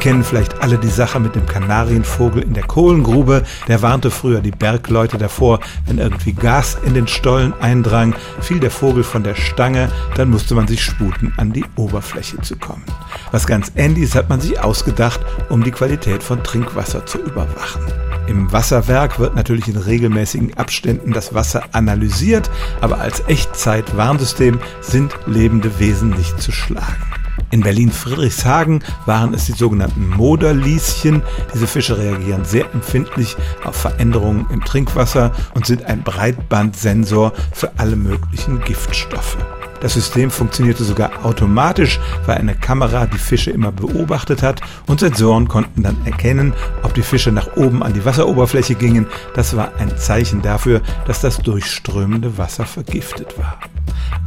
kennen vielleicht alle die Sache mit dem Kanarienvogel in der Kohlengrube. Der warnte früher die Bergleute davor, wenn irgendwie Gas in den Stollen eindrang, fiel der Vogel von der Stange, dann musste man sich sputen, an die Oberfläche zu kommen. Was ganz Ähnliches hat man sich ausgedacht, um die Qualität von Trinkwasser zu überwachen. Im Wasserwerk wird natürlich in regelmäßigen Abständen das Wasser analysiert, aber als Echtzeit-Warnsystem sind lebende Wesen nicht zu schlagen. In Berlin-Friedrichshagen waren es die sogenannten Moderlieschen. Diese Fische reagieren sehr empfindlich auf Veränderungen im Trinkwasser und sind ein Breitbandsensor für alle möglichen Giftstoffe. Das System funktionierte sogar automatisch, weil eine Kamera die Fische immer beobachtet hat und Sensoren konnten dann erkennen, ob die Fische nach oben an die Wasseroberfläche gingen. Das war ein Zeichen dafür, dass das durchströmende Wasser vergiftet war.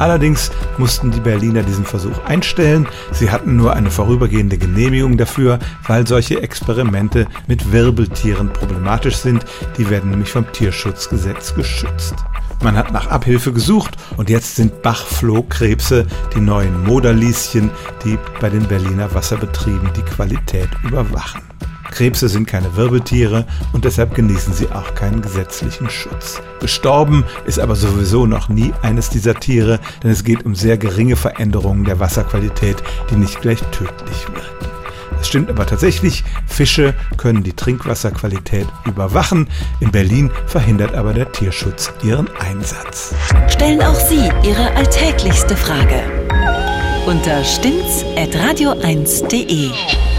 Allerdings mussten die Berliner diesen Versuch einstellen. Sie hatten nur eine vorübergehende Genehmigung dafür, weil solche Experimente mit Wirbeltieren problematisch sind. Die werden nämlich vom Tierschutzgesetz geschützt. Man hat nach Abhilfe gesucht und jetzt sind Bachflohkrebse die neuen Moderlieschen, die bei den Berliner Wasserbetrieben die Qualität überwachen. Krebse sind keine Wirbeltiere und deshalb genießen sie auch keinen gesetzlichen Schutz. Gestorben ist aber sowieso noch nie eines dieser Tiere, denn es geht um sehr geringe Veränderungen der Wasserqualität, die nicht gleich tödlich wirken. Es stimmt aber tatsächlich, Fische können die Trinkwasserqualität überwachen. In Berlin verhindert aber der Tierschutz ihren Einsatz. Stellen auch Sie Ihre alltäglichste Frage unter stimmtz.radio1.de.